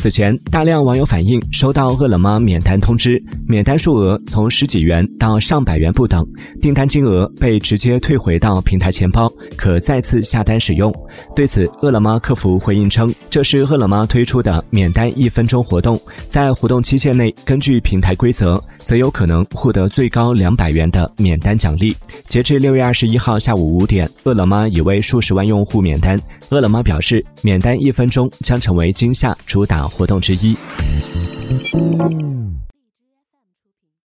此前，大量网友反映收到饿了么免单通知，免单数额从十几元到上百元不等，订单金额被直接退回到平台钱包，可再次下单使用。对此，饿了么客服回应称，这是饿了么推出的免单一分钟活动，在活动期限内，根据平台规则，则有可能获得最高两百元的免单奖励。截至六月二十一号下午五点，饿了么已为数十万用户免单。饿了么表示，免单一分钟将成为今夏主打活动之一。